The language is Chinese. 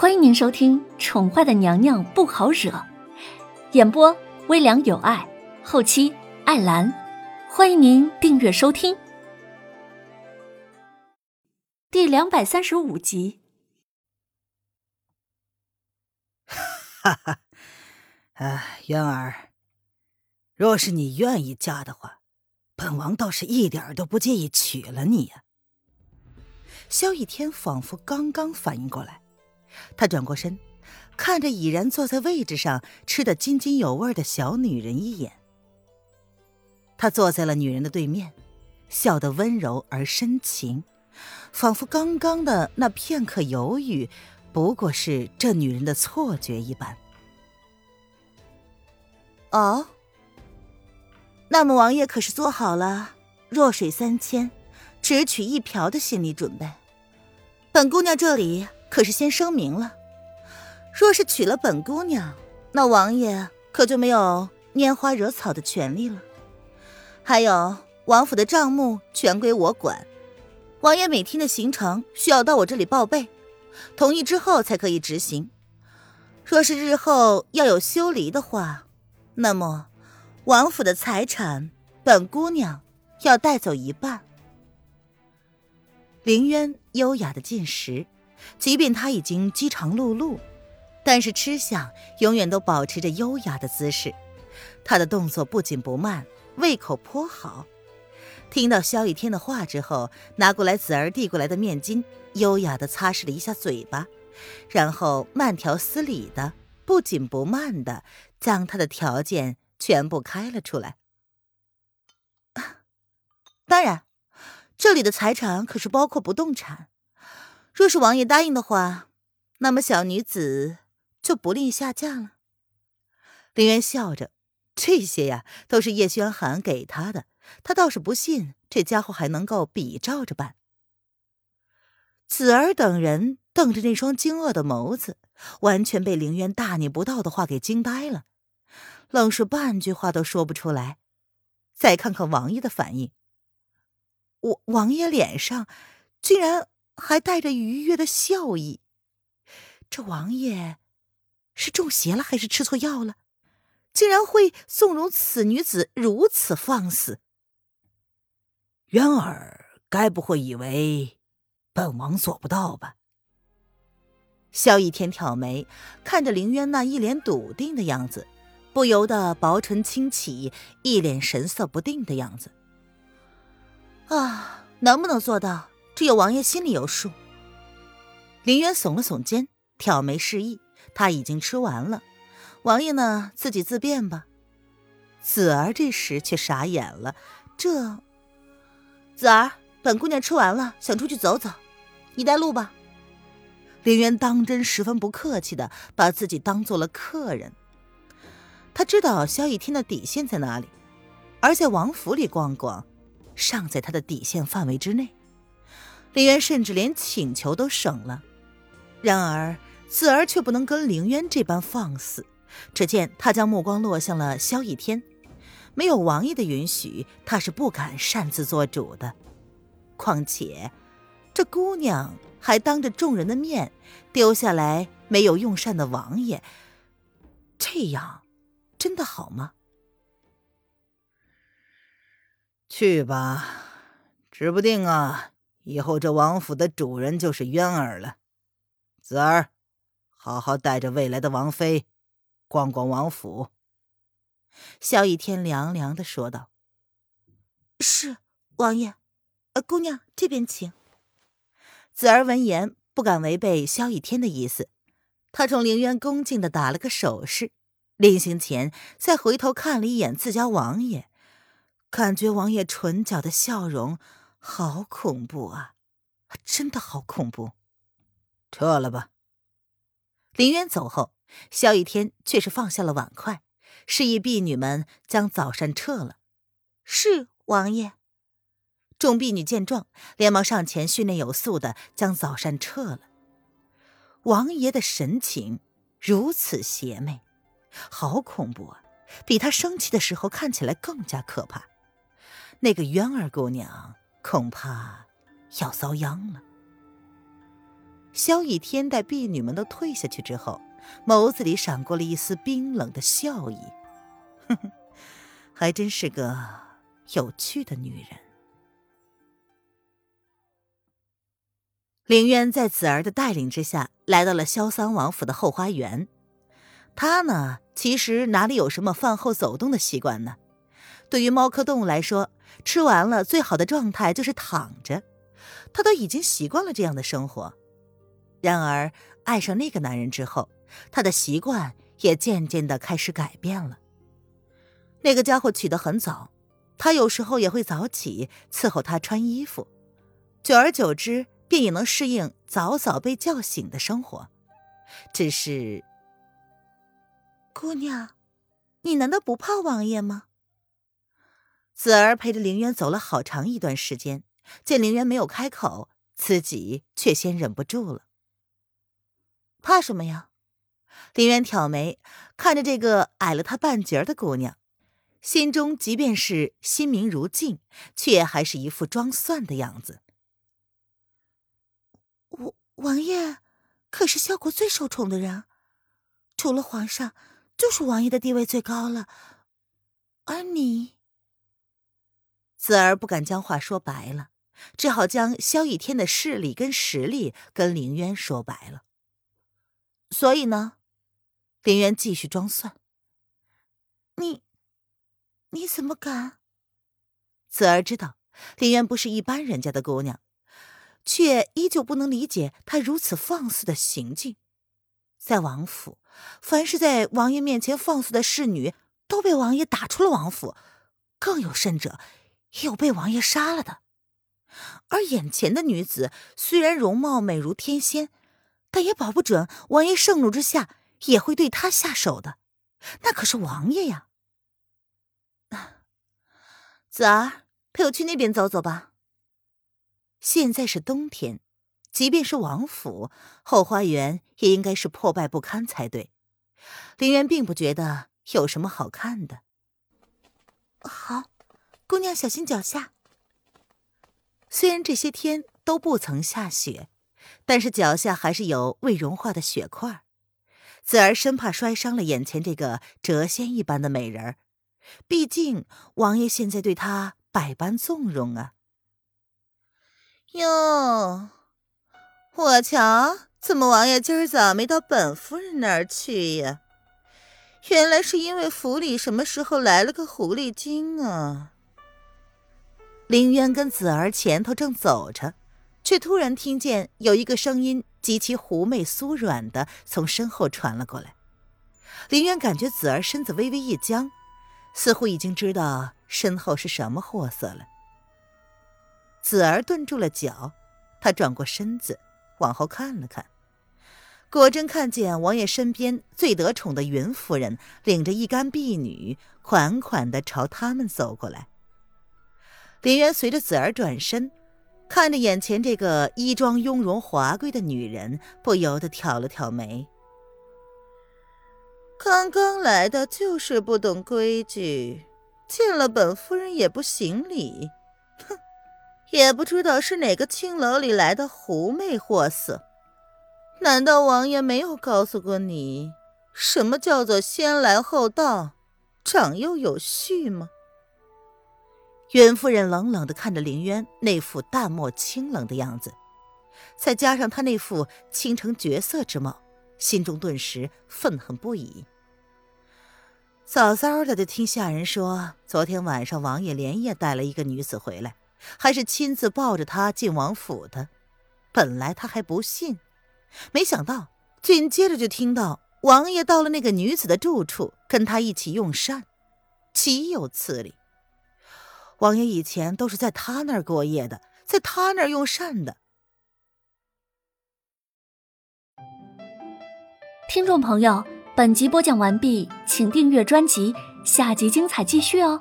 欢迎您收听《宠坏的娘娘不好惹》，演播微凉有爱，后期艾兰。欢迎您订阅收听第两百三十五集。哈哈，哎，渊儿，若是你愿意嫁的话，本王倒是一点都不介意娶了你呀。萧逸天仿佛刚刚反应过来。他转过身，看着已然坐在位置上吃得津津有味的小女人一眼。他坐在了女人的对面，笑得温柔而深情，仿佛刚刚的那片刻犹豫，不过是这女人的错觉一般。哦，那么王爷可是做好了弱水三千，只取一瓢的心理准备？本姑娘这里。可是先声明了，若是娶了本姑娘，那王爷可就没有拈花惹草的权利了。还有王府的账目全归我管，王爷每天的行程需要到我这里报备，同意之后才可以执行。若是日后要有休离的话，那么王府的财产，本姑娘要带走一半。凌渊优雅的进食。即便他已经饥肠辘辘，但是吃相永远都保持着优雅的姿势。他的动作不紧不慢，胃口颇好。听到萧逸天的话之后，拿过来子儿递过来的面巾，优雅的擦拭了一下嘴巴，然后慢条斯理的、不紧不慢的将他的条件全部开了出来。当然，这里的财产可是包括不动产。若是王爷答应的话，那么小女子就不吝下嫁了。林渊笑着，这些呀都是叶轩寒给他的，他倒是不信这家伙还能够比照着办。子儿等人瞪着那双惊愕的眸子，完全被凌渊大逆不道的话给惊呆了，愣是半句话都说不出来。再看看王爷的反应，王王爷脸上竟然。还带着愉悦的笑意，这王爷是中邪了还是吃错药了？竟然会纵容此女子如此放肆！渊儿该不会以为本王做不到吧？萧逸天挑眉，看着凌渊那一脸笃定的样子，不由得薄唇轻启，一脸神色不定的样子。啊，能不能做到？只有王爷心里有数。林渊耸了耸肩，挑眉示意：“他已经吃完了，王爷呢，自己自便吧。”子儿这时却傻眼了：“这……子儿，本姑娘吃完了，想出去走走，你带路吧。”林渊当真十分不客气的把自己当做了客人。他知道萧逸天的底线在哪里，而在王府里逛逛，尚在他的底线范围之内。凌渊甚至连请求都省了，然而子儿却不能跟凌渊这般放肆。只见他将目光落向了萧逸天，没有王爷的允许，他是不敢擅自做主的。况且，这姑娘还当着众人的面丢下来没有用膳的王爷，这样真的好吗？去吧，指不定啊。以后这王府的主人就是渊儿了，子儿，好好带着未来的王妃逛逛王府。”萧逸天凉凉的说道。“是，王爷。呃，姑娘这边请。”子儿闻言不敢违背萧逸天的意思，他冲凌渊恭敬的打了个手势，临行前再回头看了一眼自家王爷，感觉王爷唇角的笑容。好恐怖啊！真的好恐怖。撤了吧。林渊走后，萧逸天却是放下了碗筷，示意婢女们将早膳撤了。是王爷。众婢女见状，连忙上前训练有素的将早膳撤了。王爷的神情如此邪魅，好恐怖啊！比他生气的时候看起来更加可怕。那个渊儿姑娘。恐怕要遭殃了。萧逸天待婢女们都退下去之后，眸子里闪过了一丝冰冷的笑意。哼哼，还真是个有趣的女人。凌渊在子儿的带领之下，来到了萧桑王府的后花园。他呢，其实哪里有什么饭后走动的习惯呢？对于猫科动物来说，吃完了最好的状态就是躺着。他都已经习惯了这样的生活。然而，爱上那个男人之后，他的习惯也渐渐的开始改变了。那个家伙起得很早，他有时候也会早起伺候他穿衣服，久而久之，便也能适应早早被叫醒的生活。只是，姑娘，你难道不怕王爷吗？子儿陪着凌渊走了好长一段时间，见凌渊没有开口，自己却先忍不住了。怕什么呀？林渊挑眉，看着这个矮了他半截的姑娘，心中即便是心明如镜，却还是一副装蒜的样子。王王爷可是萧国最受宠的人，除了皇上，就是王爷的地位最高了。而你，子儿不敢将话说白了，只好将萧逸天的势力跟实力跟凌渊说白了。所以呢，林渊继续装蒜。你，你怎么敢？子儿知道林渊不是一般人家的姑娘，却依旧不能理解他如此放肆的行径。在王府，凡是在王爷面前放肆的侍女，都被王爷打出了王府，更有甚者，有被王爷杀了的。而眼前的女子虽然容貌美如天仙。但也保不准王爷盛怒之下也会对她下手的，那可是王爷呀！子儿，陪我去那边走走吧。现在是冬天，即便是王府后花园也应该是破败不堪才对。林渊并不觉得有什么好看的。好，姑娘小心脚下。虽然这些天都不曾下雪。但是脚下还是有未融化的雪块，子儿生怕摔伤了眼前这个谪仙一般的美人儿。毕竟王爷现在对她百般纵容啊。哟，我瞧，怎么王爷今儿早没到本夫人那儿去呀？原来是因为府里什么时候来了个狐狸精啊？林渊跟子儿前头正走着。却突然听见有一个声音极其狐媚酥软的从身后传了过来。林渊感觉子儿身子微微一僵，似乎已经知道身后是什么货色了。子儿顿住了脚，他转过身子往后看了看，果真看见王爷身边最得宠的云夫人领着一干婢女款款的朝他们走过来。林渊随着子儿转身。看着眼前这个衣装雍容华贵的女人，不由得挑了挑眉。刚刚来的就是不懂规矩，见了本夫人也不行礼，哼，也不知道是哪个青楼里来的狐媚货色。难道王爷没有告诉过你，什么叫做先来后到，长幼有序吗？袁夫人冷冷的看着林渊那副淡漠清冷的样子，再加上他那副倾城绝色之貌，心中顿时愤恨不已。早早的就听下人说，昨天晚上王爷连夜带了一个女子回来，还是亲自抱着她进王府的。本来他还不信，没想到紧接着就听到王爷到了那个女子的住处，跟她一起用膳，岂有此理！王爷以前都是在他那儿过夜的，在他那儿用膳的。听众朋友，本集播讲完毕，请订阅专辑，下集精彩继续哦。